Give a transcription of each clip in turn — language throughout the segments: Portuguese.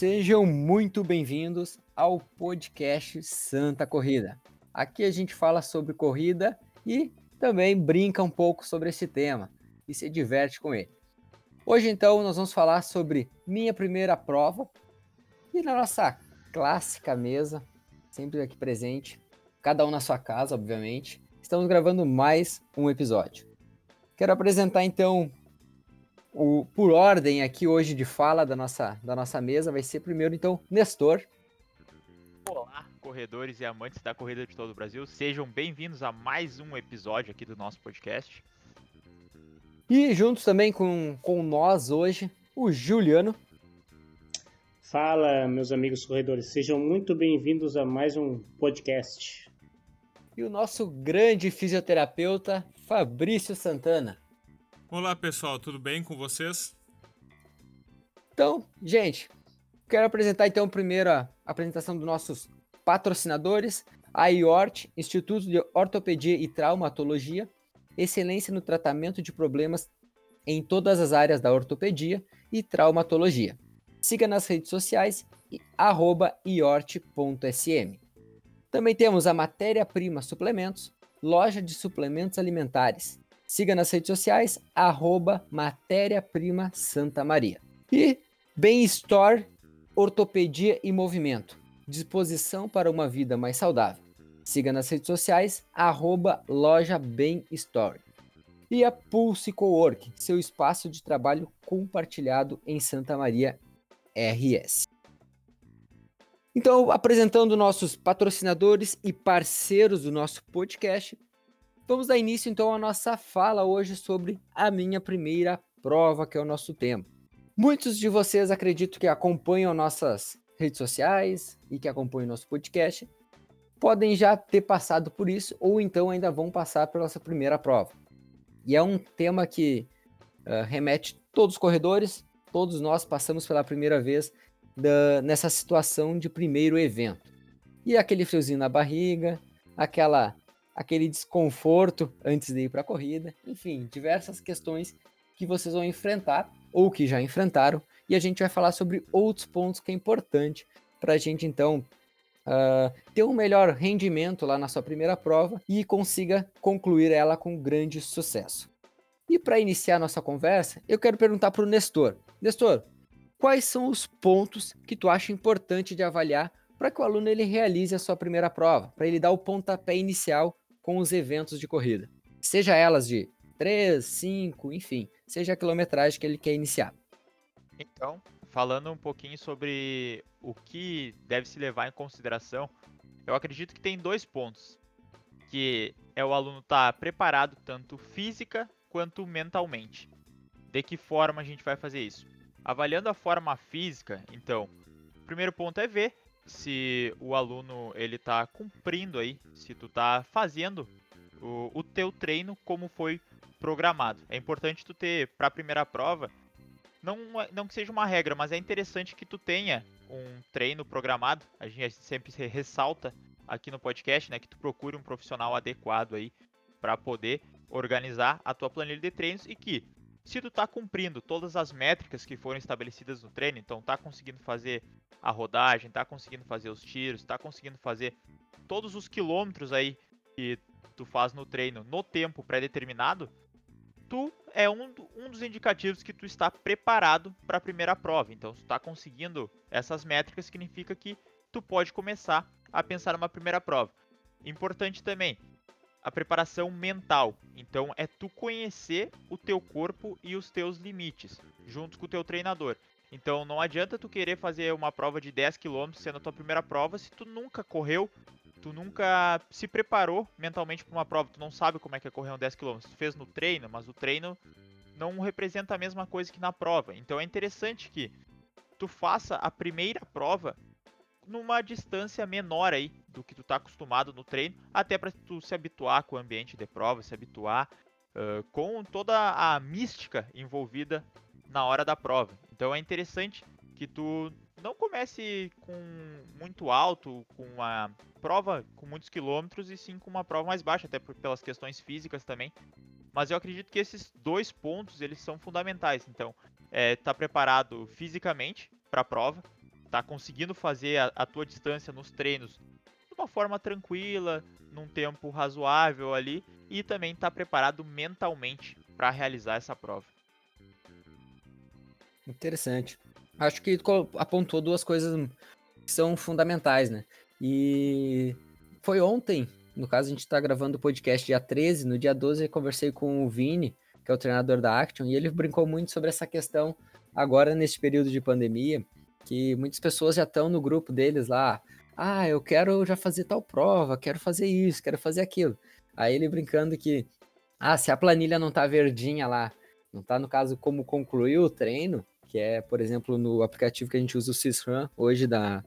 Sejam muito bem-vindos ao podcast Santa Corrida. Aqui a gente fala sobre corrida e também brinca um pouco sobre esse tema e se diverte com ele. Hoje, então, nós vamos falar sobre minha primeira prova e na nossa clássica mesa, sempre aqui presente, cada um na sua casa, obviamente, estamos gravando mais um episódio. Quero apresentar então o, por ordem aqui hoje de fala da nossa, da nossa mesa, vai ser primeiro então Nestor. Olá, corredores e amantes da corrida de todo o Brasil, sejam bem-vindos a mais um episódio aqui do nosso podcast. E juntos também com, com nós hoje, o Juliano. Fala, meus amigos corredores, sejam muito bem-vindos a mais um podcast. E o nosso grande fisioterapeuta, Fabrício Santana. Olá pessoal, tudo bem com vocês? Então, gente, quero apresentar então primeiro a apresentação dos nossos patrocinadores, a IORT, Instituto de Ortopedia e Traumatologia, excelência no tratamento de problemas em todas as áreas da ortopedia e traumatologia. Siga nas redes sociais iort.sm. Também temos a Matéria Prima Suplementos, loja de suplementos alimentares. Siga nas redes sociais, arroba Matéria Prima Santa Maria. E Bem Store, Ortopedia e Movimento. Disposição para uma vida mais saudável. Siga nas redes sociais, arroba Loja Bem Store. E a Pulse Cowork, seu espaço de trabalho compartilhado em Santa Maria RS. Então, apresentando nossos patrocinadores e parceiros do nosso podcast, Vamos dar início então à nossa fala hoje sobre a minha primeira prova, que é o nosso tema. Muitos de vocês acredito que acompanham nossas redes sociais e que acompanham nosso podcast podem já ter passado por isso ou então ainda vão passar pela sua primeira prova. E é um tema que uh, remete todos os corredores, todos nós passamos pela primeira vez da, nessa situação de primeiro evento. E aquele friozinho na barriga, aquela aquele desconforto antes de ir para a corrida, enfim, diversas questões que vocês vão enfrentar ou que já enfrentaram, e a gente vai falar sobre outros pontos que é importante para a gente então uh, ter um melhor rendimento lá na sua primeira prova e consiga concluir ela com grande sucesso. E para iniciar nossa conversa, eu quero perguntar para o Nestor. Nestor, quais são os pontos que tu acha importante de avaliar para que o aluno ele realize a sua primeira prova, para ele dar o pontapé inicial com os eventos de corrida. Seja elas de 3, 5, enfim, seja a quilometragem que ele quer iniciar. Então, falando um pouquinho sobre o que deve se levar em consideração, eu acredito que tem dois pontos. Que é o aluno estar tá preparado tanto física quanto mentalmente. De que forma a gente vai fazer isso? Avaliando a forma física, então, o primeiro ponto é ver se o aluno ele tá cumprindo aí, se tu tá fazendo o, o teu treino como foi programado. É importante tu ter para a primeira prova, não, não que seja uma regra, mas é interessante que tu tenha um treino programado. A gente sempre ressalta aqui no podcast, né, que tu procure um profissional adequado aí para poder organizar a tua planilha de treinos e que se tu está cumprindo todas as métricas que foram estabelecidas no treino, então tá conseguindo fazer a rodagem, tá conseguindo fazer os tiros, tá conseguindo fazer todos os quilômetros aí que tu faz no treino no tempo pré-determinado, tu é um, um dos indicativos que tu está preparado para a primeira prova. Então, se tu está conseguindo essas métricas, significa que tu pode começar a pensar numa primeira prova. Importante também, a preparação mental. Então é tu conhecer o teu corpo e os teus limites, junto com o teu treinador. Então não adianta tu querer fazer uma prova de 10 km sendo a tua primeira prova se tu nunca correu, tu nunca se preparou mentalmente para uma prova, tu não sabe como é que é correr um 10 km. Tu fez no treino, mas o treino não representa a mesma coisa que na prova. Então é interessante que tu faça a primeira prova numa distância menor aí do que tu tá acostumado no treino, até para tu se habituar com o ambiente de prova, se habituar uh, com toda a mística envolvida na hora da prova. Então é interessante que tu não comece com muito alto, com uma prova com muitos quilômetros, e sim com uma prova mais baixa, até pelas questões físicas também. Mas eu acredito que esses dois pontos eles são fundamentais. Então, é, tá preparado fisicamente para a prova, tá conseguindo fazer a, a tua distância nos treinos uma forma tranquila, num tempo razoável ali e também tá preparado mentalmente para realizar essa prova. Interessante. Acho que apontou duas coisas que são fundamentais, né? E foi ontem, no caso a gente está gravando o podcast dia 13, no dia 12 eu conversei com o Vini, que é o treinador da Action, e ele brincou muito sobre essa questão agora nesse período de pandemia, que muitas pessoas já estão no grupo deles lá, ah, eu quero já fazer tal prova, quero fazer isso, quero fazer aquilo. Aí ele brincando que, ah, se a planilha não tá verdinha lá, não tá no caso como concluir o treino, que é, por exemplo, no aplicativo que a gente usa o SysRun hoje da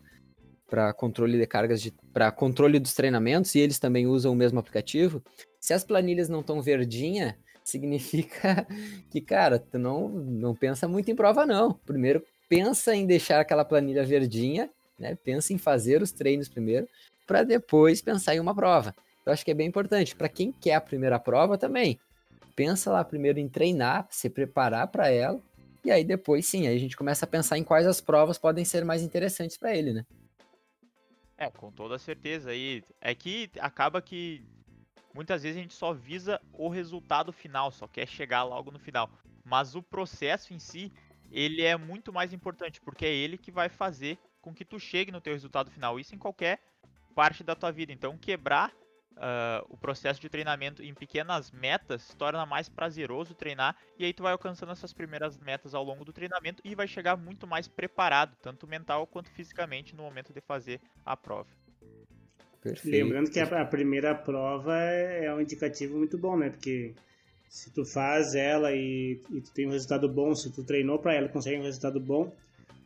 para controle de cargas para controle dos treinamentos e eles também usam o mesmo aplicativo. Se as planilhas não estão verdinha, significa que, cara, tu não não pensa muito em prova não. Primeiro pensa em deixar aquela planilha verdinha, né? Pensa em fazer os treinos primeiro para depois pensar em uma prova. Eu acho que é bem importante para quem quer a primeira prova também. Pensa lá primeiro em treinar, se preparar para ela e aí depois sim, aí a gente começa a pensar em quais as provas podem ser mais interessantes para ele, né? É, com toda certeza. aí é que acaba que muitas vezes a gente só visa o resultado final, só quer chegar logo no final. Mas o processo em si, ele é muito mais importante, porque é ele que vai fazer com que tu chegue no teu resultado final. Isso em qualquer parte da tua vida. Então, quebrar uh, o processo de treinamento em pequenas metas torna mais prazeroso treinar e aí tu vai alcançando essas primeiras metas ao longo do treinamento e vai chegar muito mais preparado, tanto mental quanto fisicamente, no momento de fazer a prova. Perfeito. Lembrando que a, primeira prova é, é um indicativo muito bom, né? Porque se tu faz ela e, e tu tem um resultado bom, se tu treinou para ela e consegue um resultado bom,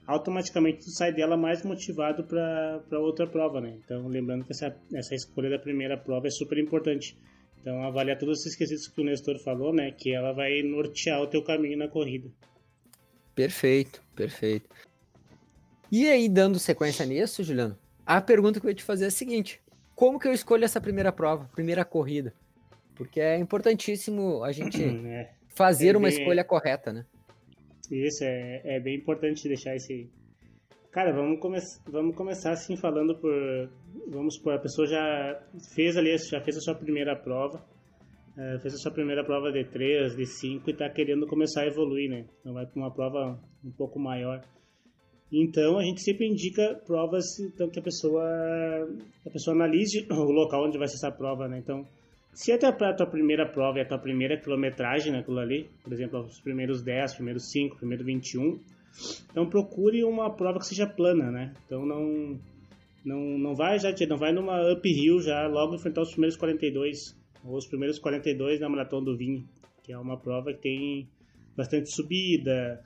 automaticamente tu sai dela mais motivado para outra prova, né? Então, lembrando que essa, essa escolha da primeira prova é super importante. Então, avaliar todos esses quesitos que o Nestor falou, né? Que ela vai nortear o teu caminho na corrida. Perfeito, perfeito. E aí, dando sequência nisso, Juliano, a pergunta que eu ia te fazer é a seguinte: como que eu escolho essa primeira prova, primeira corrida? Porque é importantíssimo a gente é, fazer é uma escolha correta, né? Isso, é, é bem importante deixar esse. Cara, vamos, come vamos começar assim falando por. Vamos por a pessoa já fez ali, já fez a sua primeira prova, uh, fez a sua primeira prova de 3, de 5 e está querendo começar a evoluir, né? Então vai para uma prova um pouco maior. Então a gente sempre indica provas então que a pessoa a pessoa analise o local onde vai ser essa prova, né? Então se até para a tua primeira prova e a tua primeira quilometragem naquilo ali, por exemplo, os primeiros 10, primeiros 5, primeiro 21, então procure uma prova que seja plana, né? Então não não, não vai já não vai numa uphill já logo enfrentar os primeiros 42 ou os primeiros 42 na maratona do vinho, que é uma prova que tem bastante subida,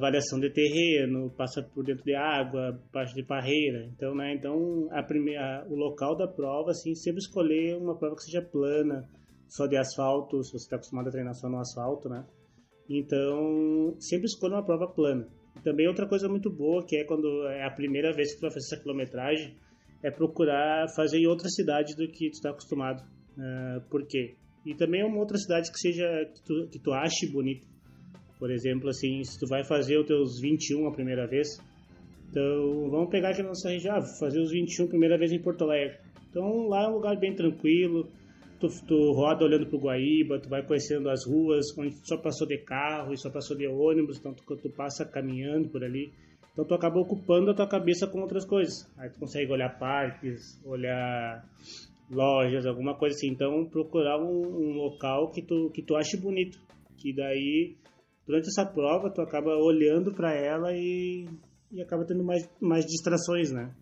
variação de terreno, passa por dentro de água, parte de barreira. Então, né, então a primeira, o local da prova, assim, sempre escolher uma prova que seja plana, só de asfalto, se você está acostumado a treinar só no asfalto, né? Então, sempre escolha uma prova plana. Também outra coisa muito boa, que é quando é a primeira vez que tu vai fazer essa quilometragem, é procurar fazer em outra cidade do que tu está acostumado. Uh, por quê? E também é uma outra cidade que seja que tu, que tu ache bonita. Por exemplo, assim, se tu vai fazer os teus 21 a primeira vez, então vamos pegar aqui na nossa região, ah, fazer os 21 a primeira vez em Porto Alegre. Então lá é um lugar bem tranquilo, tu, tu roda olhando pro Guaíba, tu vai conhecendo as ruas, onde tu só passou de carro e só passou de ônibus, então tu, tu passa caminhando por ali. Então tu acaba ocupando a tua cabeça com outras coisas. Aí tu consegue olhar parques, olhar lojas, alguma coisa assim. Então procurar um, um local que tu, que tu ache bonito. Que daí durante essa prova tu acaba olhando para ela e, e acaba tendo mais, mais distrações, né?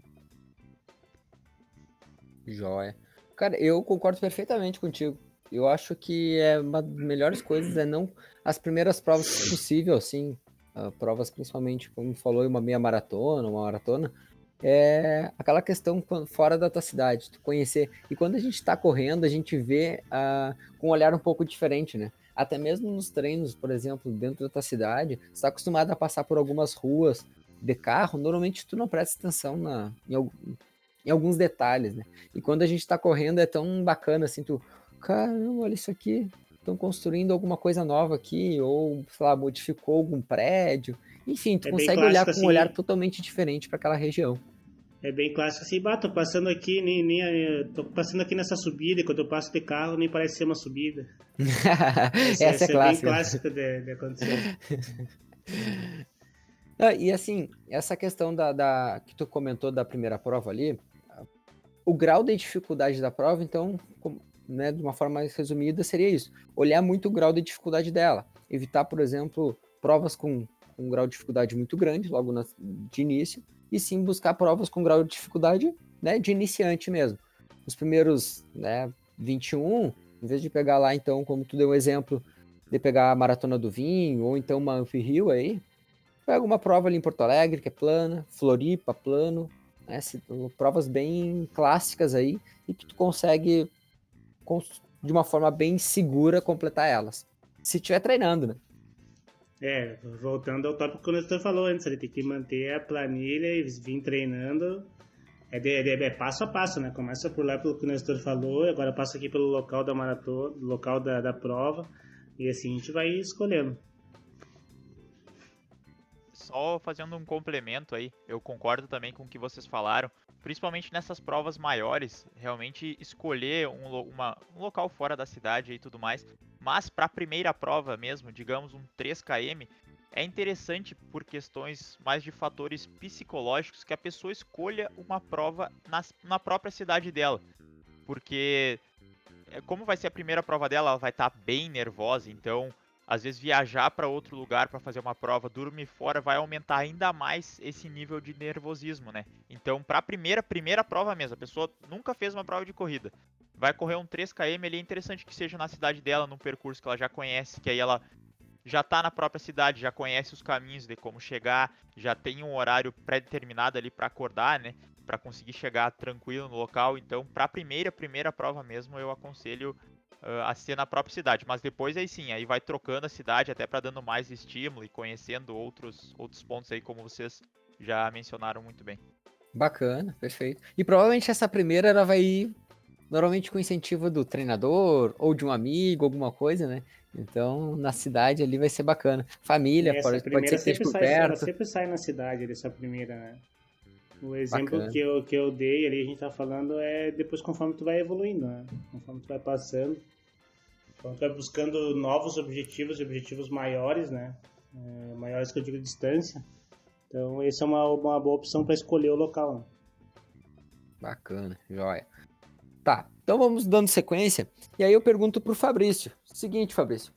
Joia. Cara, eu concordo perfeitamente contigo. Eu acho que é uma das melhores coisas é não as primeiras provas possível, assim, uh, provas principalmente, como falou, uma meia maratona, uma maratona, é aquela questão fora da tua cidade, tu conhecer. E quando a gente está correndo, a gente vê uh, com um olhar um pouco diferente, né? Até mesmo nos treinos, por exemplo, dentro da tua cidade, você está acostumado a passar por algumas ruas de carro, normalmente tu não presta atenção na, em, em alguns detalhes, né? E quando a gente está correndo é tão bacana assim, tu, caramba, olha isso aqui, estão construindo alguma coisa nova aqui, ou, sei lá, modificou algum prédio. Enfim, tu é consegue olhar com um assim, olhar totalmente diferente para aquela região. É bem clássico assim, bah, tô passando aqui, nem, nem, tô passando aqui nessa subida, e quando eu passo de carro nem parece ser uma subida. essa, essa é, clássica. é bem clássico de, de acontecer. Ah, e assim, essa questão da, da, que tu comentou da primeira prova ali, o grau de dificuldade da prova, então, né, de uma forma mais resumida, seria isso: olhar muito o grau de dificuldade dela. Evitar, por exemplo, provas com um grau de dificuldade muito grande, logo na, de início, e sim buscar provas com grau de dificuldade né, de iniciante mesmo. Os primeiros né, 21, em vez de pegar lá, então, como tu deu um exemplo, de pegar a Maratona do Vinho, ou então uma Amphi-Rio aí, pega uma prova ali em Porto Alegre, que é plana, Floripa, plano, né, provas bem clássicas aí, e que tu consegue, de uma forma bem segura, completar elas. Se estiver treinando, né? É, voltando ao tópico que o Nestor falou antes, ele tem que manter a planilha e vir treinando. É, de, de, é, passo a passo, né? Começa por lá pelo que o Nestor falou, agora passa aqui pelo local da maratona, local da, da prova, e assim a gente vai escolhendo. Só fazendo um complemento aí, eu concordo também com o que vocês falaram, principalmente nessas provas maiores, realmente escolher um, uma, um local fora da cidade e tudo mais, mas para a primeira prova mesmo, digamos um 3km, é interessante por questões mais de fatores psicológicos que a pessoa escolha uma prova na, na própria cidade dela. Porque, é, como vai ser a primeira prova dela, ela vai estar tá bem nervosa, então às vezes viajar para outro lugar para fazer uma prova, dormir fora, vai aumentar ainda mais esse nível de nervosismo, né? Então, para a primeira, primeira prova mesmo, a pessoa nunca fez uma prova de corrida, vai correr um 3km, ele é interessante que seja na cidade dela, num percurso que ela já conhece, que aí ela já está na própria cidade, já conhece os caminhos de como chegar, já tem um horário pré-determinado ali para acordar, né? Para conseguir chegar tranquilo no local. Então, para a primeira, primeira prova mesmo, eu aconselho uh, a ser na própria cidade. Mas depois aí sim, aí vai trocando a cidade até para dando mais estímulo e conhecendo outros, outros pontos aí, como vocês já mencionaram muito bem. Bacana, perfeito. E provavelmente essa primeira ela vai ir normalmente com incentivo do treinador ou de um amigo, alguma coisa, né? Então, na cidade ali vai ser bacana. Família, essa pode, pode ser que por sai, perto. Ela sempre sai na cidade dessa primeira, né? O exemplo que eu, que eu dei ali, a gente tá falando, é depois conforme tu vai evoluindo, né? Conforme tu vai passando, conforme tu vai buscando novos objetivos, objetivos maiores, né? É, maiores que eu digo distância. Então, essa é uma, uma boa opção para escolher o local. Né? Bacana, joia. Tá, então vamos dando sequência. E aí eu pergunto pro Fabrício. Seguinte, Fabrício.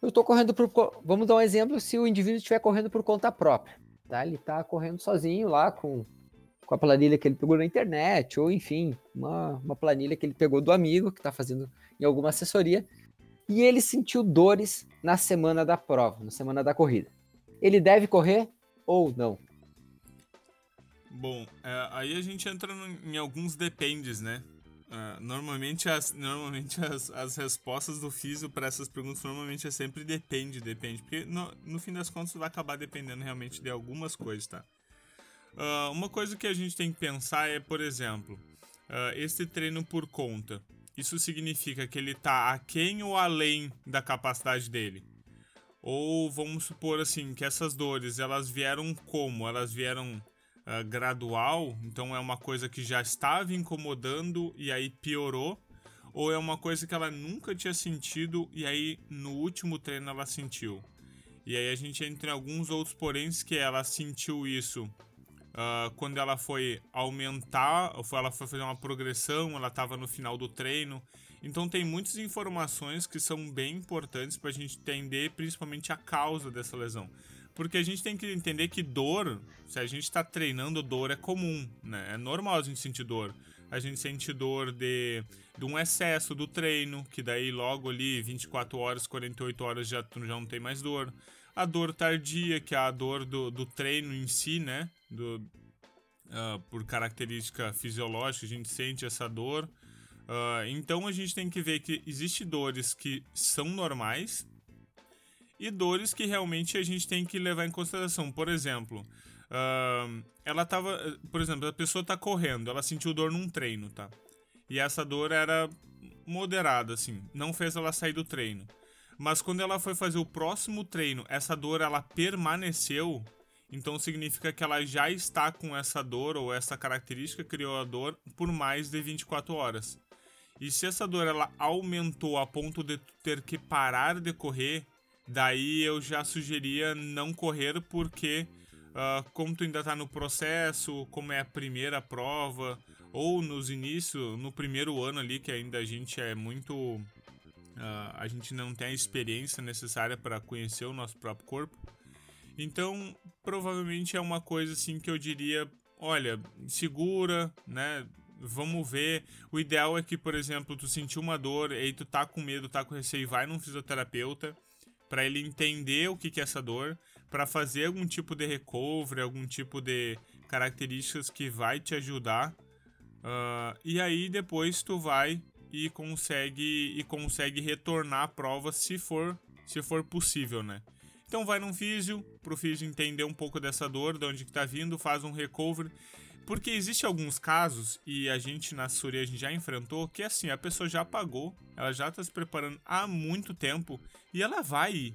Eu tô correndo por. Vamos dar um exemplo se o indivíduo estiver correndo por conta própria. Tá? Ele tá correndo sozinho lá com, com a planilha que ele pegou na internet, ou enfim, uma, uma planilha que ele pegou do amigo que tá fazendo em alguma assessoria. E ele sentiu dores na semana da prova, na semana da corrida. Ele deve correr ou não? Bom, é, aí a gente entra em alguns dependes, né? Uh, normalmente as, normalmente as, as respostas do físico para essas perguntas normalmente é sempre depende, depende. Porque no, no fim das contas vai acabar dependendo realmente de algumas coisas, tá? Uh, uma coisa que a gente tem que pensar é, por exemplo, uh, esse treino por conta. Isso significa que ele está aquém ou além da capacidade dele? Ou vamos supor assim, que essas dores, elas vieram como? Elas vieram uh, gradual, então é uma coisa que já estava incomodando e aí piorou, ou é uma coisa que ela nunca tinha sentido e aí no último treino ela sentiu. E aí a gente entra em alguns outros poréns que ela sentiu isso uh, quando ela foi aumentar, ou ela foi fazer uma progressão, ela estava no final do treino. Então tem muitas informações que são bem importantes para a gente entender principalmente a causa dessa lesão. Porque a gente tem que entender que dor, se a gente está treinando, dor é comum, né? É normal a gente sentir dor. A gente sente dor de, de um excesso do treino, que daí logo ali, 24 horas, 48 horas já, já não tem mais dor. A dor tardia, que é a dor do, do treino em si, né? Do, uh, por característica fisiológica, a gente sente essa dor. Uh, então a gente tem que ver que existem dores que são normais, e dores que realmente a gente tem que levar em consideração. Por exemplo, uh, ela tava. Por exemplo, a pessoa tá correndo, ela sentiu dor num treino, tá? E essa dor era moderada, assim, não fez ela sair do treino. mas quando ela foi fazer o próximo treino, essa dor ela permaneceu, então significa que ela já está com essa dor ou essa característica criou a dor por mais de 24 horas. E se essa dor ela aumentou a ponto de ter que parar de correr, daí eu já sugeria não correr porque uh, como tu ainda está no processo, como é a primeira prova, ou nos inícios, no primeiro ano ali, que ainda a gente é muito. Uh, a gente não tem a experiência necessária para conhecer o nosso próprio corpo. Então, provavelmente é uma coisa assim que eu diria: olha, segura, né? Vamos ver. O ideal é que, por exemplo, tu sentiu uma dor, e aí tu tá com medo, tá com receio, vai num fisioterapeuta para ele entender o que, que é essa dor, para fazer algum tipo de recovery, algum tipo de características que vai te ajudar. Uh, e aí depois tu vai e consegue e consegue retornar a prova se for se for possível, né? Então vai num físio, pro físio entender um pouco dessa dor, de onde que tá vindo, faz um recovery. Porque existe alguns casos, e a gente na assessoria a gente já enfrentou, que assim, a pessoa já pagou, ela já tá se preparando há muito tempo e ela vai ir.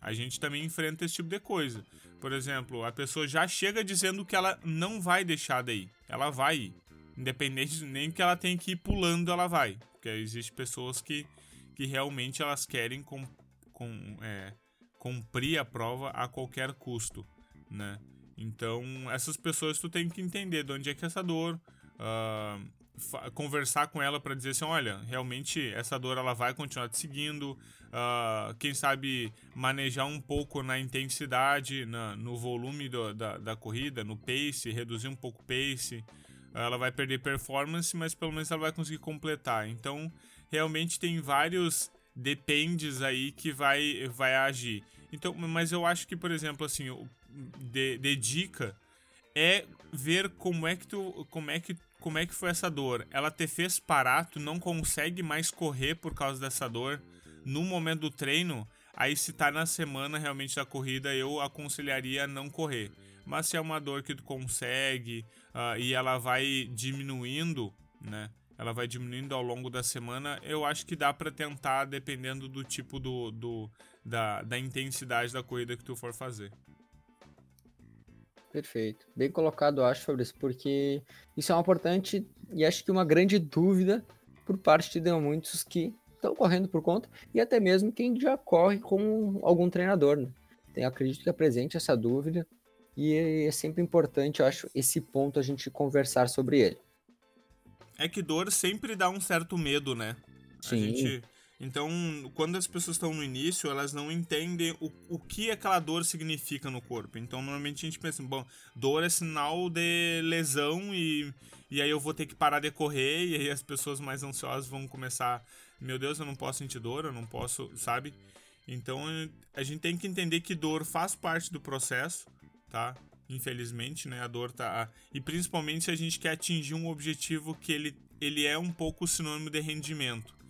A gente também enfrenta esse tipo de coisa. Por exemplo, a pessoa já chega dizendo que ela não vai deixar daí. Ela vai ir. Independente nem que ela tenha que ir pulando, ela vai. Porque existem pessoas que, que realmente elas querem com, com, é, cumprir a prova a qualquer custo, né? Então, essas pessoas tu tem que entender de onde é que é essa dor, uh, conversar com ela para dizer assim, olha, realmente essa dor ela vai continuar te seguindo, uh, quem sabe manejar um pouco na intensidade, na, no volume do, da, da corrida, no pace, reduzir um pouco o pace, ela vai perder performance, mas pelo menos ela vai conseguir completar. Então, realmente tem vários dependes aí que vai, vai agir. Então, mas eu acho que, por exemplo, assim, de, dica é ver como é que tu, como é que como é que foi essa dor? Ela te fez parar, tu não consegue mais correr por causa dessa dor no momento do treino? Aí se tá na semana realmente da corrida, eu aconselharia não correr. Mas se é uma dor que tu consegue uh, e ela vai diminuindo, né? Ela vai diminuindo ao longo da semana, eu acho que dá para tentar, dependendo do tipo do, do da, da intensidade da corrida que tu for fazer. Perfeito. Bem colocado, acho, Fabrício, porque isso é uma importante e acho que uma grande dúvida por parte de muitos que estão correndo por conta e até mesmo quem já corre com algum treinador. Né? Então, acredito que apresente essa dúvida e é sempre importante, eu acho, esse ponto a gente conversar sobre ele. É que dor sempre dá um certo medo, né? Sim. A gente, então, quando as pessoas estão no início, elas não entendem o, o que aquela dor significa no corpo. Então, normalmente a gente pensa, bom, dor é sinal de lesão e, e aí eu vou ter que parar de correr e aí as pessoas mais ansiosas vão começar, meu Deus, eu não posso sentir dor, eu não posso, sabe? Então, a gente tem que entender que dor faz parte do processo, tá? Infelizmente, né? A dor tá. E principalmente se a gente quer atingir um objetivo que ele, ele é um pouco sinônimo de rendimento.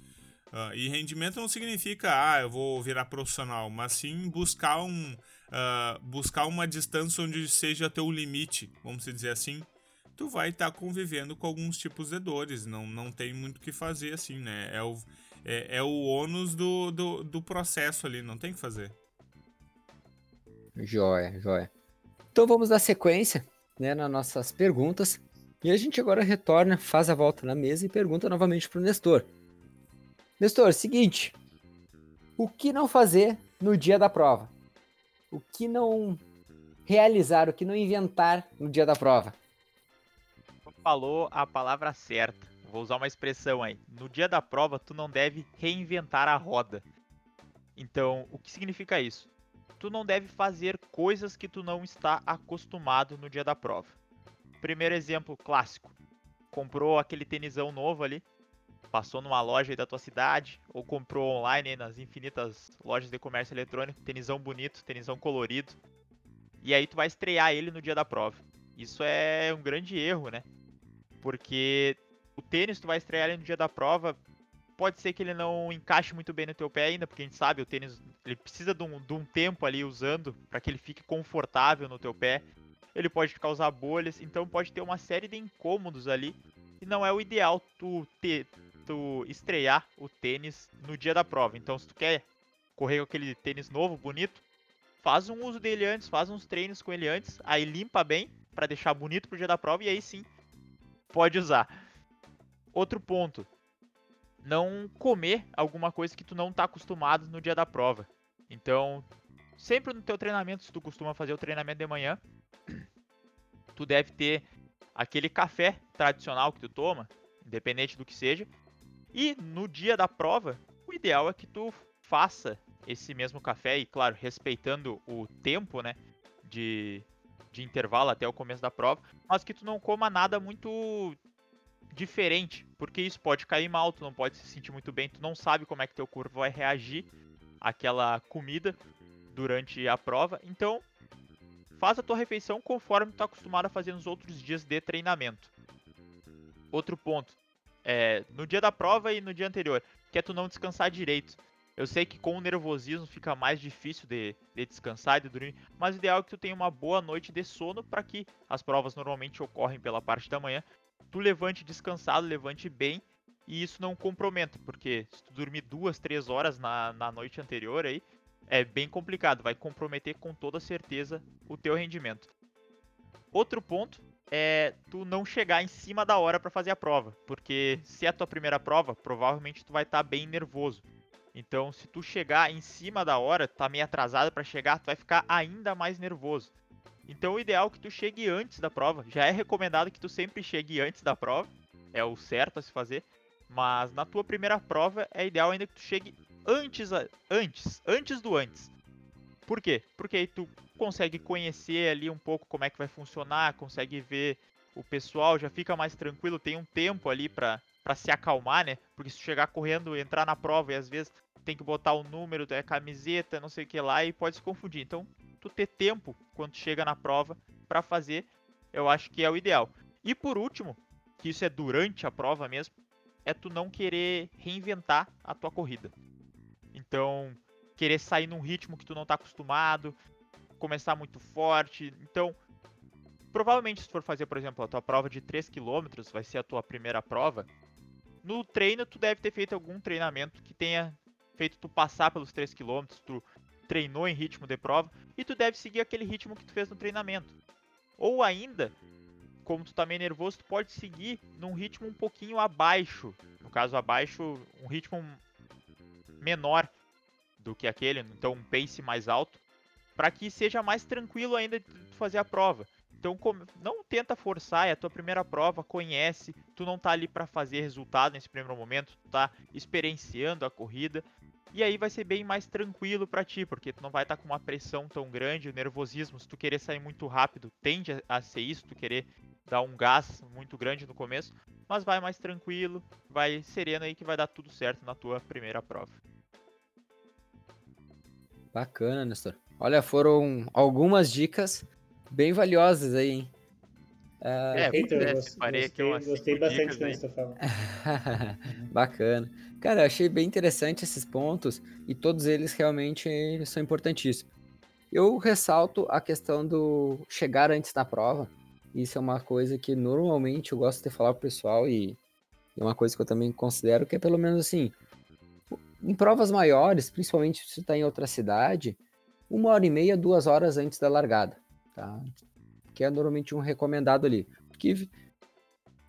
Uh, e rendimento não significa, ah, eu vou virar profissional, mas sim buscar, um, uh, buscar uma distância onde seja teu limite, vamos dizer assim. Tu vai estar tá convivendo com alguns tipos de dores, não, não tem muito o que fazer assim, né? É o, é, é o ônus do, do, do processo ali, não tem o que fazer. Joia, joia. Então vamos dar sequência né, nas nossas perguntas. E a gente agora retorna, faz a volta na mesa e pergunta novamente para o Nestor. Nestor, seguinte. O que não fazer no dia da prova? O que não realizar, o que não inventar no dia da prova? Falou a palavra certa. Vou usar uma expressão aí. No dia da prova, tu não deve reinventar a roda. Então, o que significa isso? Tu não deve fazer coisas que tu não está acostumado no dia da prova. Primeiro exemplo clássico. Comprou aquele tenisão novo ali, passou numa loja aí da tua cidade ou comprou online nas infinitas lojas de comércio eletrônico, tenisão bonito, tenisão colorido. E aí tu vai estrear ele no dia da prova. Isso é um grande erro, né? Porque o tênis tu vai estrear ele no dia da prova, pode ser que ele não encaixe muito bem no teu pé ainda, porque a gente sabe, o tênis ele precisa de um, de um tempo ali usando para que ele fique confortável no teu pé. Ele pode causar bolhas, então pode ter uma série de incômodos ali. E não é o ideal tu ter tu estrear o tênis no dia da prova. Então, se tu quer correr com aquele tênis novo, bonito, faz um uso dele antes, faz uns treinos com ele antes, aí limpa bem para deixar bonito pro dia da prova e aí sim pode usar. Outro ponto, não comer alguma coisa que tu não tá acostumado no dia da prova. Então, sempre no teu treinamento, se tu costuma fazer o treinamento de manhã, tu deve ter aquele café tradicional que tu toma, independente do que seja. E no dia da prova, o ideal é que tu faça esse mesmo café e, claro, respeitando o tempo, né, de, de intervalo até o começo da prova, mas que tu não coma nada muito diferente, porque isso pode cair mal, tu não pode se sentir muito bem, tu não sabe como é que teu corpo vai reagir àquela comida durante a prova. Então, faz a tua refeição conforme tu tá acostumado a fazer nos outros dias de treinamento. Outro ponto, é, no dia da prova e no dia anterior, que é tu não descansar direito. Eu sei que com o nervosismo fica mais difícil de, de descansar de dormir, mas o ideal é que tu tenha uma boa noite de sono para que as provas normalmente ocorrem pela parte da manhã. Tu levante descansado, levante bem e isso não comprometa, porque se tu dormir duas, três horas na, na noite anterior aí, é bem complicado, vai comprometer com toda certeza o teu rendimento. Outro ponto é tu não chegar em cima da hora para fazer a prova, porque se é a tua primeira prova, provavelmente tu vai estar tá bem nervoso. Então, se tu chegar em cima da hora, tá meio atrasado para chegar, tu vai ficar ainda mais nervoso. Então, o ideal é que tu chegue antes da prova. Já é recomendado que tu sempre chegue antes da prova, é o certo a se fazer. Mas na tua primeira prova é ideal ainda que tu chegue antes, antes, antes do antes. Por quê? Porque aí tu consegue conhecer ali um pouco como é que vai funcionar, consegue ver o pessoal, já fica mais tranquilo, tem um tempo ali pra, pra se acalmar, né? Porque se chegar correndo, entrar na prova e às vezes tem que botar o número da camiseta, não sei o que lá, e pode se confundir. Então, tu ter tempo quando chega na prova para fazer, eu acho que é o ideal. E por último, que isso é durante a prova mesmo, é tu não querer reinventar a tua corrida. Então, querer sair num ritmo que tu não tá acostumado, começar muito forte. Então, provavelmente se for fazer, por exemplo, a tua prova de 3 km, vai ser a tua primeira prova, no treino tu deve ter feito algum treinamento que tenha feito tu passar pelos 3 km, tu treinou em ritmo de prova e tu deve seguir aquele ritmo que tu fez no treinamento. Ou ainda, como tu tá meio nervoso, tu pode seguir num ritmo um pouquinho abaixo. No caso, abaixo, um ritmo menor do que aquele, então um pace mais alto, para que seja mais tranquilo ainda de fazer a prova. Então não tenta forçar, é a tua primeira prova, conhece, tu não tá ali para fazer resultado nesse primeiro momento, tu tá experienciando a corrida. E aí vai ser bem mais tranquilo para ti, porque tu não vai estar tá com uma pressão tão grande, o nervosismo, se tu querer sair muito rápido, tende a ser isso, tu querer dar um gás muito grande no começo, mas vai mais tranquilo, vai sereno aí que vai dar tudo certo na tua primeira prova. Bacana, Nestor. Olha, foram algumas dicas bem valiosas aí, hein? Uh, é, Heitor, é, gostei, gostei bastante do que você falando. Bacana. Cara, eu achei bem interessante esses pontos e todos eles realmente são importantíssimos. Eu ressalto a questão do chegar antes da prova. Isso é uma coisa que normalmente eu gosto de falar pro pessoal e é uma coisa que eu também considero que é pelo menos assim, em provas maiores, principalmente se está em outra cidade, uma hora e meia, duas horas antes da largada, tá? Que é normalmente um recomendado ali. Porque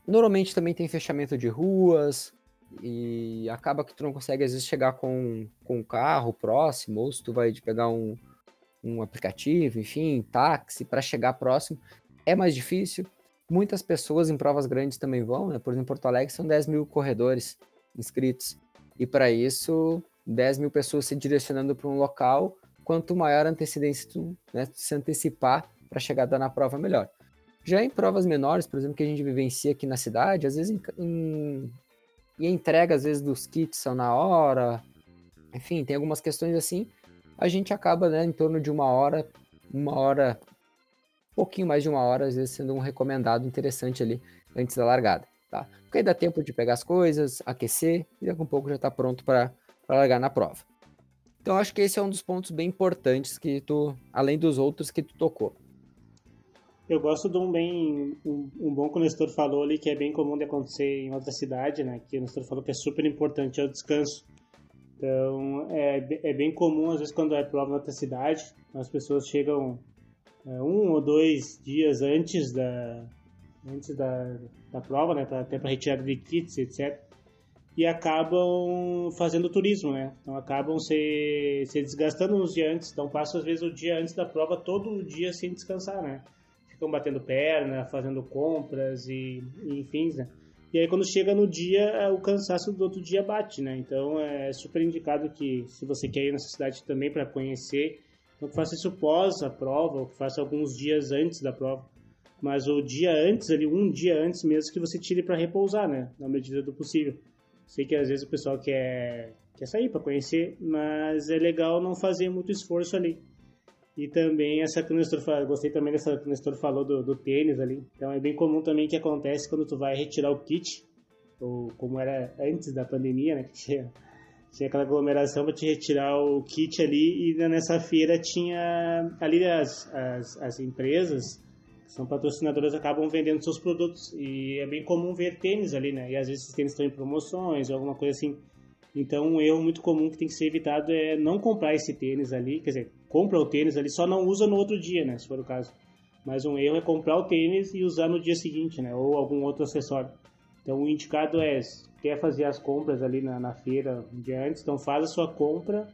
normalmente também tem fechamento de ruas e acaba que tu não consegue às vezes chegar com, com um carro próximo, ou se tu vai pegar um, um aplicativo, enfim, táxi para chegar próximo, é mais difícil. Muitas pessoas em provas grandes também vão, né? Por exemplo, em Porto Alegre são 10 mil corredores inscritos. E para isso, 10 mil pessoas se direcionando para um local, quanto maior a antecedência tu né, se antecipar para a chegada na prova, melhor. Já em provas menores, por exemplo, que a gente vivencia aqui na cidade, às vezes em, em, e a entrega, às vezes, dos kits são na hora, enfim, tem algumas questões assim, a gente acaba, né, em torno de uma hora, uma hora, um pouquinho mais de uma hora, às vezes sendo um recomendado interessante ali antes da largada tá? Porque aí dá tempo de pegar as coisas, aquecer e daqui a um pouco já está pronto para largar na prova. Então acho que esse é um dos pontos bem importantes que tu, além dos outros que tu tocou. Eu gosto de um bem, um, um bom que o Nestor falou ali, que é bem comum de acontecer em outra cidade, né? Que o Nestor falou que é super importante, é o descanso. Então, é, é bem comum, às vezes, quando é prova em outra cidade, as pessoas chegam é, um ou dois dias antes da, antes da, da prova, né, pra, até para retirada de kits, etc. E acabam fazendo turismo, né? Então acabam se, se desgastando uns dias antes, então passam às vezes o dia antes da prova todo o dia sem descansar, né? Ficam batendo perna, fazendo compras e, e enfim, né? E aí quando chega no dia, o cansaço do outro dia bate, né? Então é super indicado que se você quer ir nessa cidade também para conhecer, então faça isso pós a prova, ou faça alguns dias antes da prova mas o dia antes, ali, um dia antes mesmo, que você tire para repousar, né? Na medida do possível. Sei que às vezes o pessoal quer, quer sair para conhecer, mas é legal não fazer muito esforço ali. E também essa que o Nestor falou, gostei também dessa que o Nestor falou do, do tênis ali. Então é bem comum também que acontece quando tu vai retirar o kit, ou como era antes da pandemia, né? Que tinha, tinha aquela aglomeração para te retirar o kit ali e nessa feira tinha ali as, as, as empresas são patrocinadoras acabam vendendo seus produtos e é bem comum ver tênis ali, né? E às vezes esses tênis estão em promoções, alguma coisa assim. Então, um erro muito comum que tem que ser evitado é não comprar esse tênis ali, quer dizer, compra o tênis ali, só não usa no outro dia, né, se for o caso. Mas um erro é comprar o tênis e usar no dia seguinte, né, ou algum outro acessório. Então, o indicado é, quer fazer as compras ali na, na feira um dia antes, então faz a sua compra,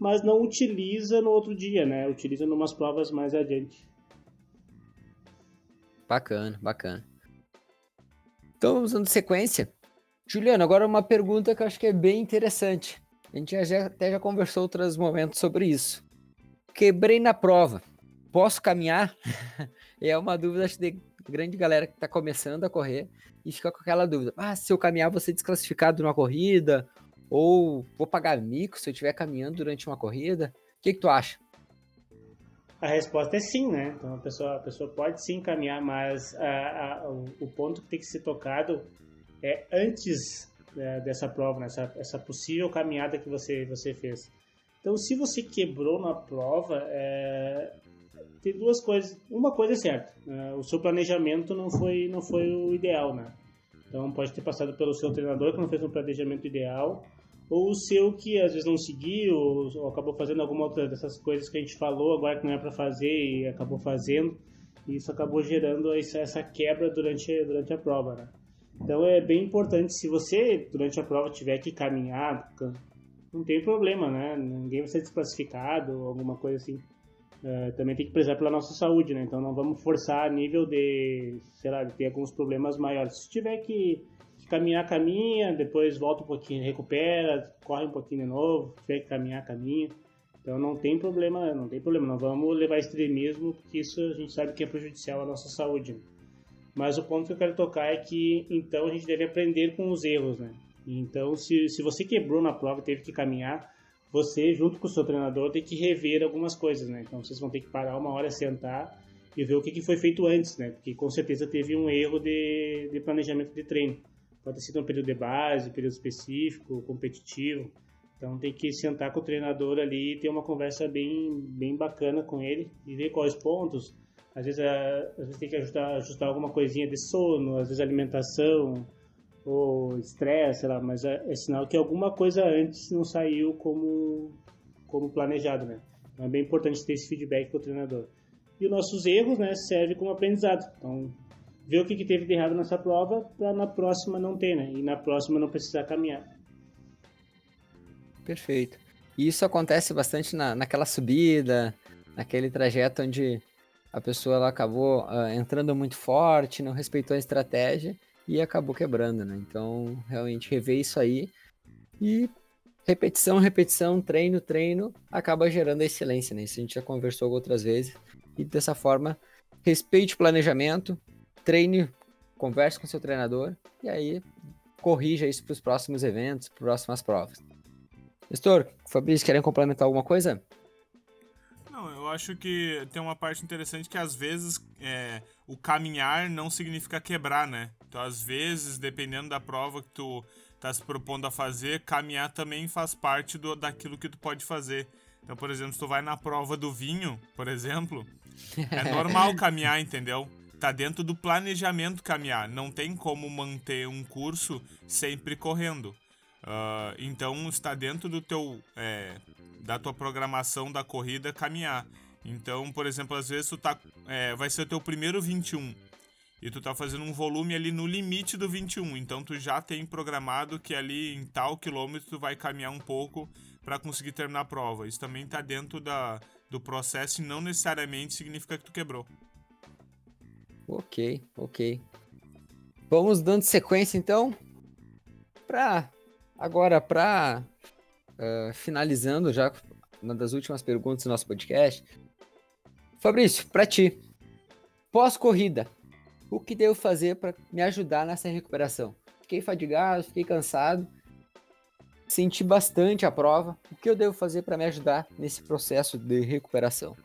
mas não utiliza no outro dia, né, utiliza em umas provas mais adiante. Bacana, bacana. Então vamos dando sequência. Juliano, agora uma pergunta que eu acho que é bem interessante. A gente já, até já conversou outros momentos sobre isso. Quebrei na prova. Posso caminhar? é uma dúvida acho, de grande galera que está começando a correr e fica com aquela dúvida. Ah, se eu caminhar, vou ser desclassificado numa corrida? Ou vou pagar mico se eu estiver caminhando durante uma corrida? O que, que tu acha? A resposta é sim, né? Então a pessoa, a pessoa pode sim caminhar, mas a, a, o, o, ponto que tem que ser tocado é antes é, dessa prova, né? essa, essa possível caminhada que você, você fez. Então, se você quebrou na prova, é, tem duas coisas. Uma coisa é certa, né? o seu planejamento não foi, não foi o ideal, né? Então, pode ter passado pelo seu treinador que não fez um planejamento ideal, ou o seu que às vezes não seguiu, ou, ou, acabou fazendo alguma outra dessas coisas que a gente falou agora que não é para fazer e acabou fazendo, e isso acabou gerando essa, quebra durante, durante a prova, né? Então é bem importante, se você durante a prova tiver que caminhar, não tem problema, né? Ninguém vai ser desclassificado ou alguma coisa assim. Uh, também tem que prezar pela nossa saúde, né? Então não vamos forçar a nível de, sei lá, de ter alguns problemas maiores. Se tiver que caminhar, caminha, depois volta um pouquinho, recupera, corre um pouquinho de novo, tiver que caminhar, caminha. Então não tem problema, não tem problema, não vamos levar extremismo, porque isso a gente sabe que é prejudicial à nossa saúde. Mas o ponto que eu quero tocar é que então a gente deve aprender com os erros, né? Então se, se você quebrou na prova e teve que caminhar, você junto com o seu treinador tem que rever algumas coisas, né? Então vocês vão ter que parar uma hora, sentar e ver o que, que foi feito antes, né? Porque com certeza teve um erro de, de planejamento de treino. Pode sido um período de base, período específico, competitivo. Então tem que sentar com o treinador ali e ter uma conversa bem, bem bacana com ele e ver quais pontos. Às vezes, às vezes tem que ajustar, ajustar alguma coisinha de sono, às vezes alimentação ou estresse, sei lá, mas é, é, sinal que alguma coisa antes não saiu como, como planejado, né? Então é bem importante ter esse feedback com o treinador. E os nossos erros, né, servem como aprendizado. Então ver o que, que teve de errado nessa prova para na próxima não ter, né? E na próxima não precisar caminhar. Perfeito. E isso acontece bastante na, naquela subida, naquele trajeto onde a pessoa ela acabou uh, entrando muito forte, não respeitou a estratégia e acabou quebrando, né? Então, realmente rever isso aí e repetição, repetição, treino, treino, acaba gerando a excelência, né? Isso a gente já conversou outras vezes. E dessa forma, respeite o planejamento, treine, converse com seu treinador e aí corrija isso para os próximos eventos, para próximas provas. Nestor, Fabrício, querem complementar alguma coisa? Não, eu acho que tem uma parte interessante que às vezes é, o caminhar não significa quebrar, né? Então, às vezes, dependendo da prova que tu tá se propondo a fazer, caminhar também faz parte do, daquilo que tu pode fazer. Então, por exemplo, se tu vai na prova do vinho, por exemplo, é normal caminhar, entendeu? Tá dentro do planejamento caminhar. Não tem como manter um curso sempre correndo. Uh, então está dentro do teu é, da tua programação da corrida caminhar. Então, por exemplo, às vezes tu tá, é, vai ser o teu primeiro 21 e tu tá fazendo um volume ali no limite do 21. Então tu já tem programado que ali em tal quilômetro tu vai caminhar um pouco para conseguir terminar a prova. Isso também tá dentro da, do processo e não necessariamente significa que tu quebrou. Ok, ok. Vamos dando sequência então para agora para uh, finalizando já uma das últimas perguntas do nosso podcast. Fabrício, para ti, pós-corrida, o que devo fazer para me ajudar nessa recuperação? Fiquei fadigado, fiquei cansado, senti bastante a prova. O que eu devo fazer para me ajudar nesse processo de recuperação?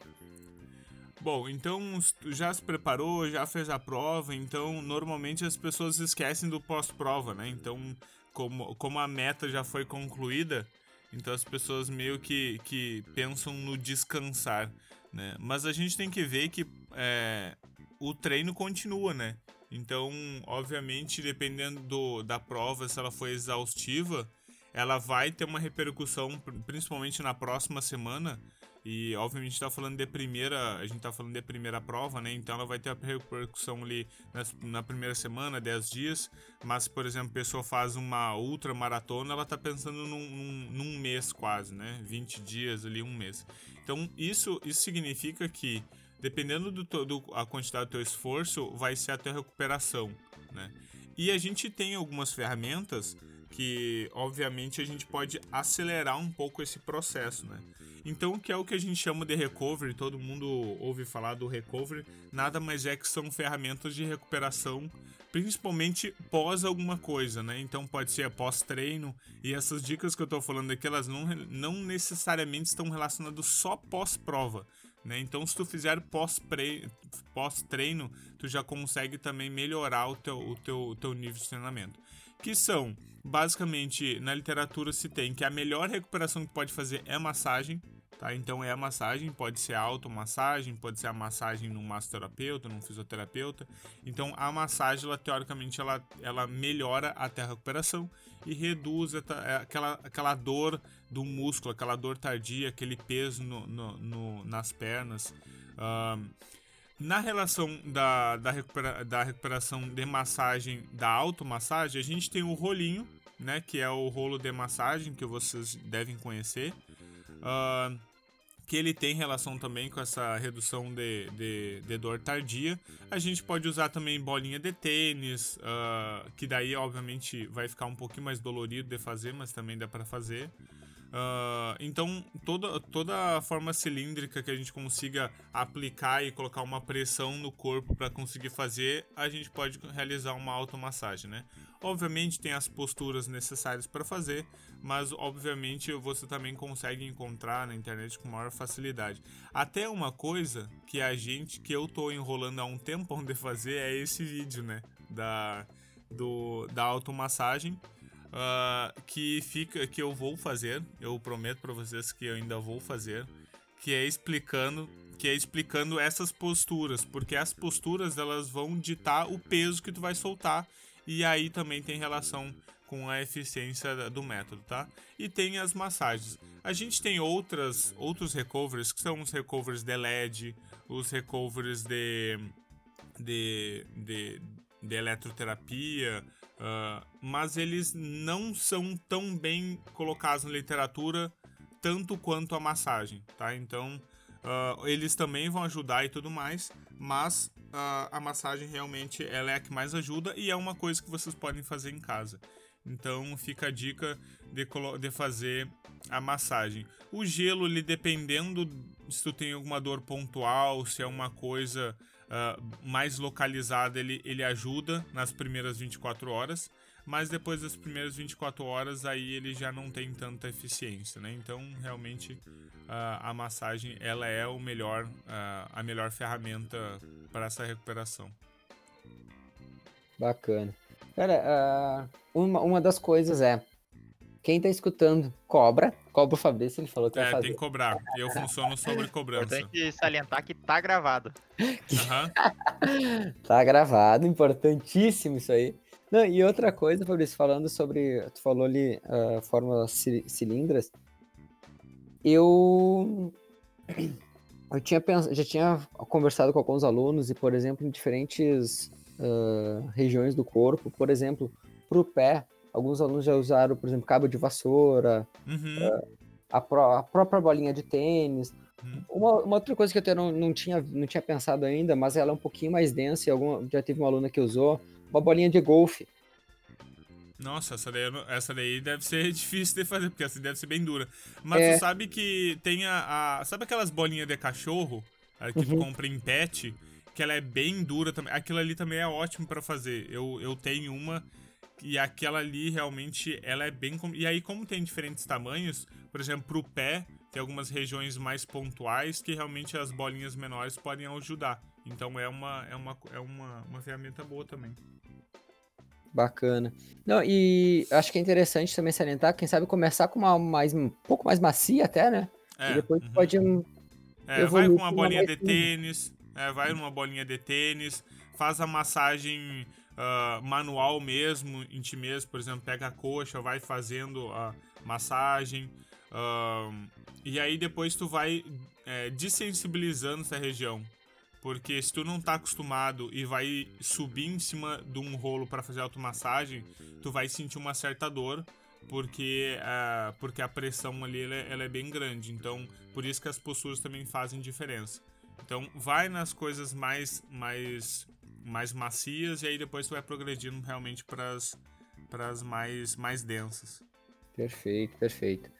Bom, então já se preparou, já fez a prova, então normalmente as pessoas esquecem do pós-prova, né? Então, como, como a meta já foi concluída, então as pessoas meio que, que pensam no descansar, né? Mas a gente tem que ver que é, o treino continua, né? Então, obviamente, dependendo do, da prova, se ela for exaustiva, ela vai ter uma repercussão, principalmente na próxima semana. E, obviamente, está falando de primeira, a gente está falando de primeira prova, né? Então, ela vai ter a repercussão ali na, na primeira semana, 10 dias. Mas, por exemplo, a pessoa faz uma ultra maratona, ela está pensando num, num, num mês quase, né? 20 dias ali, um mês. Então, isso, isso significa que dependendo do, do a quantidade do teu esforço, vai ser a tua recuperação, né? E a gente tem algumas ferramentas que, obviamente, a gente pode acelerar um pouco esse processo, né? Então, que é o que a gente chama de recovery, todo mundo ouve falar do recovery, nada mais é que são ferramentas de recuperação, principalmente pós alguma coisa, né? Então pode ser pós-treino, e essas dicas que eu tô falando aqui, elas não, não necessariamente estão relacionadas só pós-prova. Né? Então, se tu fizer pós-treino, pós tu já consegue também melhorar o teu, o, teu, o teu nível de treinamento. Que são, basicamente, na literatura se tem que a melhor recuperação que pode fazer é massagem, Tá? Então é a massagem, pode ser a automassagem, pode ser a massagem num massoterapeuta, num fisioterapeuta. Então a massagem, ela, teoricamente, ela, ela melhora até a recuperação e reduz é, aquela, aquela dor do músculo, aquela dor tardia, aquele peso no, no, no nas pernas. Na relação da, da, recupera, da recuperação de massagem, da automassagem, a gente tem o rolinho, né, que é o rolo de massagem que vocês devem conhecer. Uh, que ele tem relação também com essa redução de, de, de, dor tardia. A gente pode usar também bolinha de tênis, uh, que daí obviamente vai ficar um pouquinho mais dolorido de fazer, mas também dá para fazer. Uh, então, toda, toda a forma cilíndrica que a gente consiga aplicar e colocar uma pressão no corpo para conseguir fazer, a gente pode realizar uma automassagem, né? Obviamente tem as posturas necessárias para fazer, mas obviamente você também consegue encontrar na internet com maior facilidade. Até uma coisa que a gente, que eu tô enrolando há um tempo de fazer é esse vídeo, né? Da, do, da automassagem. Uh, que fica que eu vou fazer, eu prometo para vocês que eu ainda vou fazer, que é explicando que é explicando essas posturas, porque as posturas elas vão ditar o peso que tu vai soltar e aí também tem relação com a eficiência do método, tá? E tem as massagens. A gente tem outras, outros recovers, que são os recovers de LED, os recovers de, de, de, de eletroterapia, uh, mas eles não são tão bem colocados na literatura tanto quanto a massagem, tá? Então, uh, eles também vão ajudar e tudo mais, mas uh, a massagem realmente ela é a que mais ajuda e é uma coisa que vocês podem fazer em casa. Então fica a dica de, de fazer a massagem. O gelo, ele dependendo se tu tem alguma dor pontual, se é uma coisa uh, mais localizada, ele, ele ajuda nas primeiras 24 horas, mas depois das primeiras 24 horas aí ele já não tem tanta eficiência, né? Então realmente uh, a massagem ela é o melhor, uh, a melhor ferramenta para essa recuperação. Bacana. Cara, uh, uma, uma das coisas é. Quem tá escutando, cobra. Cobra o Fabrício, ele falou que é, vai fazer. tem que cobrar. Eu funciono sobre cobrança. Importante salientar que tá gravado. Uhum. tá gravado, importantíssimo isso aí. Não, e outra coisa, Fabrício, falando sobre. Tu falou ali uh, fórmula cilindras. Eu. Eu tinha pens... já tinha conversado com alguns alunos e, por exemplo, em diferentes uh, regiões do corpo, por exemplo, para o pé, alguns alunos já usaram, por exemplo, cabo de vassoura, Uhum. uh, a, pró a, própria bolinha de tênis. Uhum. Uma, uma, outra coisa que eu até não, não, tinha, não tinha pensado ainda, mas ela é um pouquinho mais densa, e já teve uma aluna que usou, uma bolinha de golfe. Nossa, essa daí, essa daí deve ser difícil de fazer, porque essa deve ser bem dura. Mas É. tu sabe que tem a, a- Sabe aquelas bolinhas de cachorro que tu Uhum. compra em pet? Que ela é bem dura também. Aquilo ali também é ótimo pra fazer. Eu, eu tenho uma e aquela ali realmente ela é bem. E aí, como tem diferentes tamanhos, por exemplo, pro pé, tem algumas regiões mais pontuais que realmente as bolinhas menores podem ajudar. Então é uma, é uma, é uma, uma ferramenta boa também. Bacana. Não, e acho que é interessante também salientar, quem sabe começar com uma mais, um pouco mais macia até, né? É, e depois uhum. pode. É, vai com uma uma bolinha mais de tênis, é, vai numa bolinha de tênis, faz a massagem ah, manual mesmo, em ti mesmo, por exemplo, pega a coxa, vai fazendo a massagem, ahn, e aí depois tu vai é, desensibilizando essa região. Porque se tu não tá acostumado e vai subir em cima de um rolo para fazer automassagem, tu vai sentir uma certa dor, porque, ah, porque a pressão ali ela é, ela é bem grande. Então, por isso que as posturas também fazem diferença. Então, vai nas coisas mais, mais, mais macias e aí depois tu vai progredindo realmente para as mais, mais densas. Perfeito, perfeito.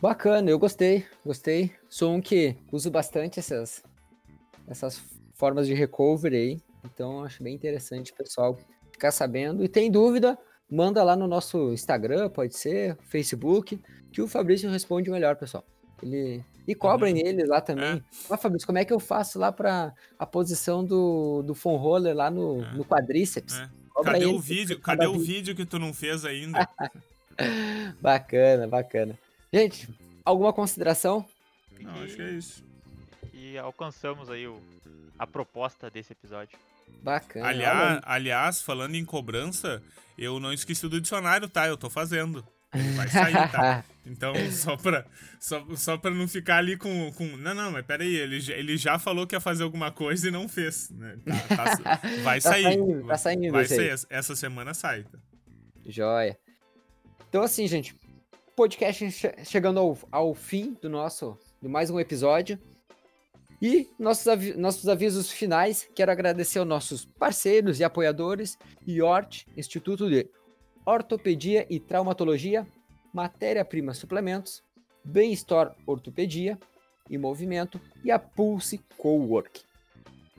Bacana, eu gostei, gostei. Sou um que uso bastante essas, essas formas de recovery aí. Então, acho bem interessante pessoal ficar sabendo. E tem dúvida, manda lá no nosso Instagram, pode ser, Facebook, que o Fabrício responde melhor, pessoal. Ele... E cobrem ele lá também. Ah, Fabrício, como é que eu faço lá para a posição do, do roller lá no, É. no quadríceps? É. Cadê ele, o vídeo? Cadê o vídeo. vídeo que tu não fez ainda? Bacana, bacana. Gente, alguma consideração? Não, acho que é isso. E alcançamos aí o, a proposta desse episódio. Bacana. Aliás, aliás, falando em cobrança, eu não esqueci do dicionário, tá? Eu tô fazendo. Ele vai sair, tá? Então, só pra, só, só pra não ficar ali com, com. Não, não, mas peraí, ele, já- ele já falou que ia fazer alguma coisa e não fez. Né? Tá- tá- vai Tá sair. saindo, tá saindo vai sair. Essa- semana sai. Tá? Joia. Então, assim, gente, podcast che- chegando ao, ao fim do nosso, de mais um episódio. E nossos, avi- nossos avisos finais, quero agradecer aos nossos parceiros e apoiadores, IORT, Instituto de Ortopedia e Traumatologia, Matéria-Prima Suplementos, Bem Store Ortopedia e Movimento e a Pulse Cowork.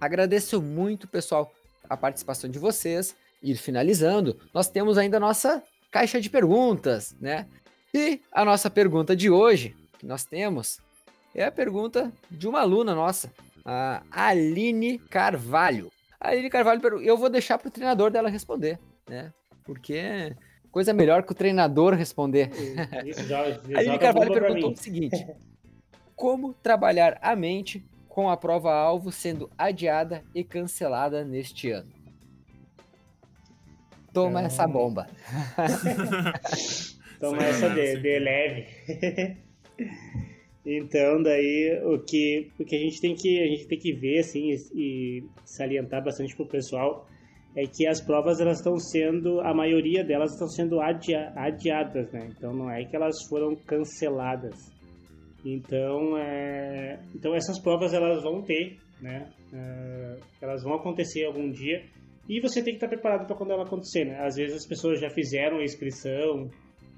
Agradeço muito, pessoal, a participação de vocês. Ir finalizando, nós temos ainda a nossa caixa de perguntas, né? E a nossa pergunta de hoje, que nós temos, é a pergunta de uma aluna nossa, a Aline Carvalho. A Aline Carvalho, eu vou deixar para o treinador dela responder, né? Porque coisa melhor que o treinador responder. Isso já, A Aline joga Carvalho perguntou o seguinte: Como trabalhar a mente com a prova-alvo sendo adiada e cancelada neste ano? Toma essa bomba. Toma essa de, de leve. então, daí o que, o que a gente tem que a gente tem que ver assim e, e salientar bastante pro pessoal é que as provas elas estão sendo a maioria delas estão sendo adia, adiadas, né? Então não é que elas foram canceladas. Então, é, então essas provas elas vão ter, né? É, elas vão acontecer algum dia e você tem que estar preparado para quando ela acontecer, né? Às vezes as pessoas já fizeram a inscrição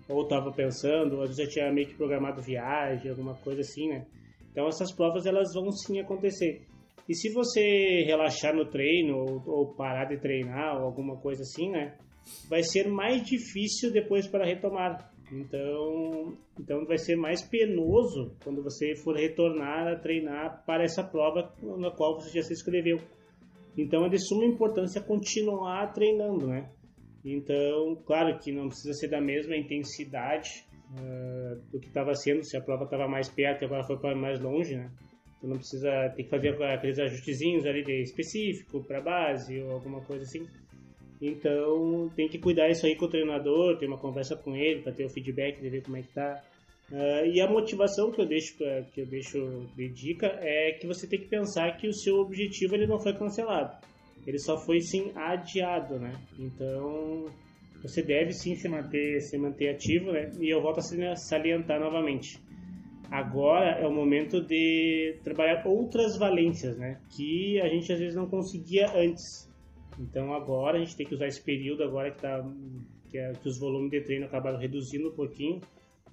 ou estava pensando, às vezes já tinha meio que programado viagem, alguma coisa assim, né? Então essas provas elas vão sim acontecer. E se você relaxar no treino ou, ou parar de treinar ou alguma coisa assim, né? Vai ser mais difícil depois para retomar. Então, então vai ser mais penoso quando você for retornar a treinar para essa prova na qual você já se inscreveu. Então é de suma importância continuar treinando, né? Então, claro que não precisa ser da mesma intensidade uh, do que estava sendo, se a prova estava mais perto e agora foi para mais longe, né? Então não precisa ter que fazer aqueles ajustezinhos ali de específico para base ou alguma coisa assim. Então tem que cuidar isso aí com o treinador, ter uma conversa com ele para ter o feedback, de ver como é que tá. Uh, e a motivação que eu deixo que eu deixo de dica é que você tem que pensar que o seu objetivo ele não foi cancelado, ele só foi sim adiado, né? Então você deve sim se manter se manter ativo, né? E eu volto a salientar novamente. Agora é o momento de trabalhar outras valências, né? Que a gente às vezes não conseguia antes. Então agora a gente tem que usar esse período agora que tá que, é, que os volumes de treino acabaram reduzindo um pouquinho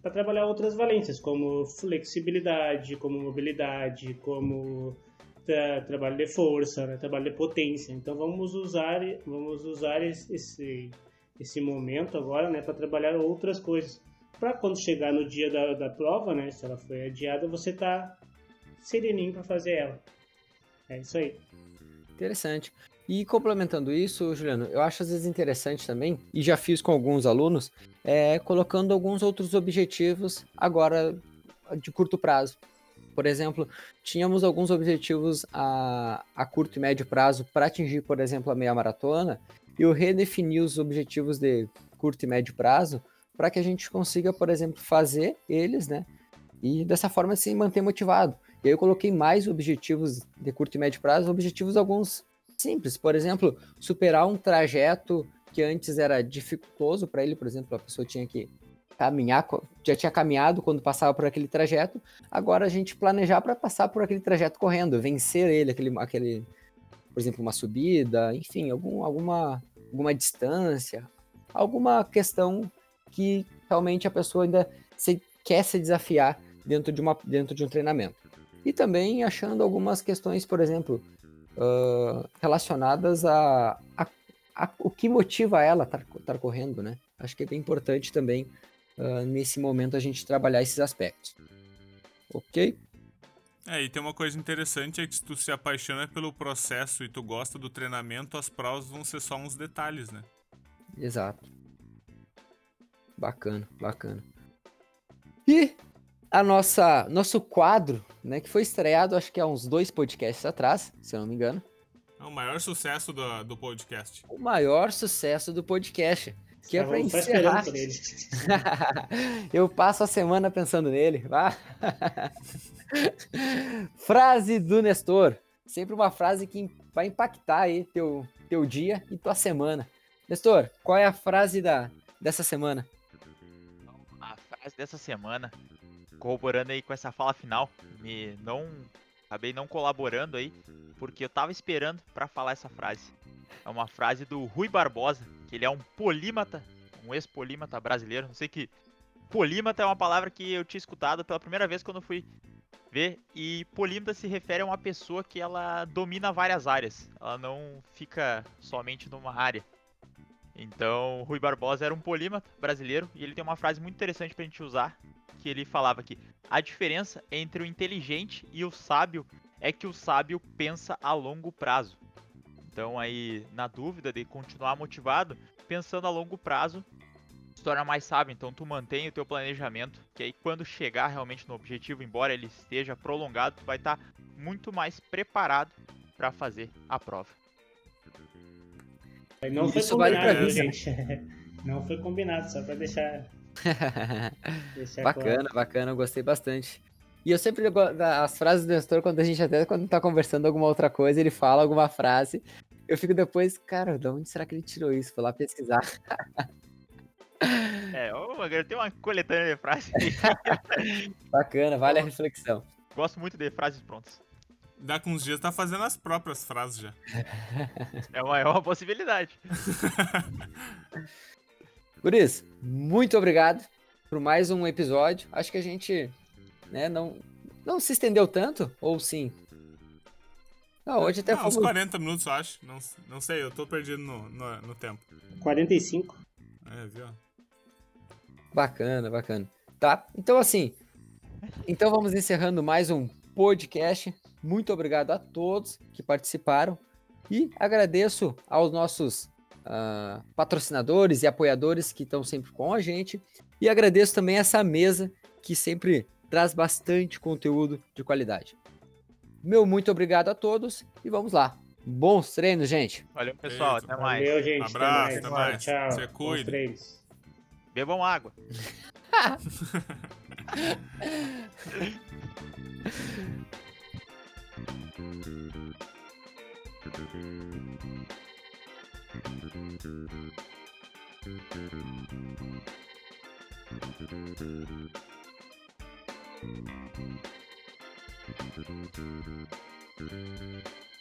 para trabalhar outras valências, como flexibilidade, como mobilidade, como tra trabalho de força, né? trabalho de potência. Então vamos usar, vamos usar esse, esse momento agora né? para trabalhar outras coisas. Para quando chegar no dia da, da prova, né? se ela foi adiada, você tá sereninho para fazer ela. É isso aí. Interessante. E complementando isso, Juliano, eu acho às vezes interessante também, e já fiz com alguns alunos, é, colocando alguns outros objetivos agora de curto prazo. Por exemplo, tínhamos alguns objetivos a, a curto e médio prazo para atingir, por exemplo, a meia maratona, e eu redefini os objetivos de curto e médio prazo para que a gente consiga, por exemplo, fazer eles, né? E dessa forma se manter motivado. E aí eu coloquei mais objetivos de curto e médio prazo, objetivos alguns simples. Por exemplo, superar um trajeto que antes era dificultoso para ele, por exemplo, a pessoa tinha que caminhar, já tinha caminhado quando passava por aquele trajeto, agora a gente planejar para passar por aquele trajeto correndo, vencer ele, aquele, aquele por exemplo, uma subida, enfim, algum, alguma, alguma distância, alguma questão que realmente a pessoa ainda se, quer se desafiar dentro de, uma, dentro de um treinamento. E também achando algumas questões, por exemplo, uh, relacionadas a, a, a, o que motiva ela estar correndo, né? Acho que é bem importante também uh, nesse momento a gente trabalhar esses aspectos. Ok? É, e tem uma coisa interessante é que se tu se apaixona pelo processo e tu gosta do treinamento, as provas vão ser só uns detalhes, né? Exato. Bacana, bacana. E a nossa nosso quadro, né, que foi estreado acho que há uns dois podcasts atrás, se eu não me engano. É o maior sucesso do, do podcast. O maior sucesso do podcast. Que é para encerrar. eu passo a semana pensando nele. frase do Nestor. Sempre uma frase que vai impactar aí teu, teu dia e tua semana. Nestor, qual é a frase da, dessa semana? A frase dessa semana corroborando aí com essa fala final, me não acabei não colaborando aí, porque eu tava esperando para falar essa frase. É uma frase do Rui Barbosa, que ele é um polímata, um ex-polímata brasileiro. Não sei que polímata é uma palavra que eu tinha escutado pela primeira vez quando fui ver e polímata se refere a uma pessoa que ela domina várias áreas. Ela não fica somente numa área. Então, Rui Barbosa era um polímata brasileiro e ele tem uma frase muito interessante pra gente usar, que ele falava que a diferença entre o inteligente e o sábio é que o sábio pensa a longo prazo. Então aí, na dúvida de continuar motivado, pensando a longo prazo, se torna mais sábio. Então tu mantém o teu planejamento, que aí quando chegar realmente no objetivo, embora ele esteja prolongado, tu vai estar tá muito mais preparado para fazer a prova. Não foi Isso combinado, vale gente. Não foi combinado, só para deixar bacana, claro. bacana, eu gostei bastante. E eu sempre as frases do Nestor, quando a gente até quando tá conversando alguma outra coisa, ele fala alguma frase, eu fico depois, cara, de onde será que ele tirou isso? Vou lá pesquisar. É, ô, tem uma coletânea de frases. bacana, vale a reflexão. Gosto muito de frases prontas. Dá com uns dias tá fazendo as próprias frases já. É uma, é uma possibilidade. Por isso, muito obrigado por mais um episódio. Acho que a gente né, não, não se estendeu tanto, ou sim? Não, hoje até foi. Uns 40 minutos, eu acho. Não, não sei, eu tô perdido no, no, no tempo. 45. É, viu? Bacana, bacana. Tá, então assim. Então vamos encerrando mais um podcast. Muito obrigado a todos que participaram. E agradeço aos nossos uh, patrocinadores e apoiadores que estão sempre com a gente. E agradeço também essa mesa que sempre traz bastante conteúdo de qualidade. Meu muito obrigado a todos e vamos lá. Bons treinos, gente. Valeu, pessoal. Até mais. Valeu, gente. Abraço, até mais. Até mais. Tchau. Você cuida. Bebam água. Thank you.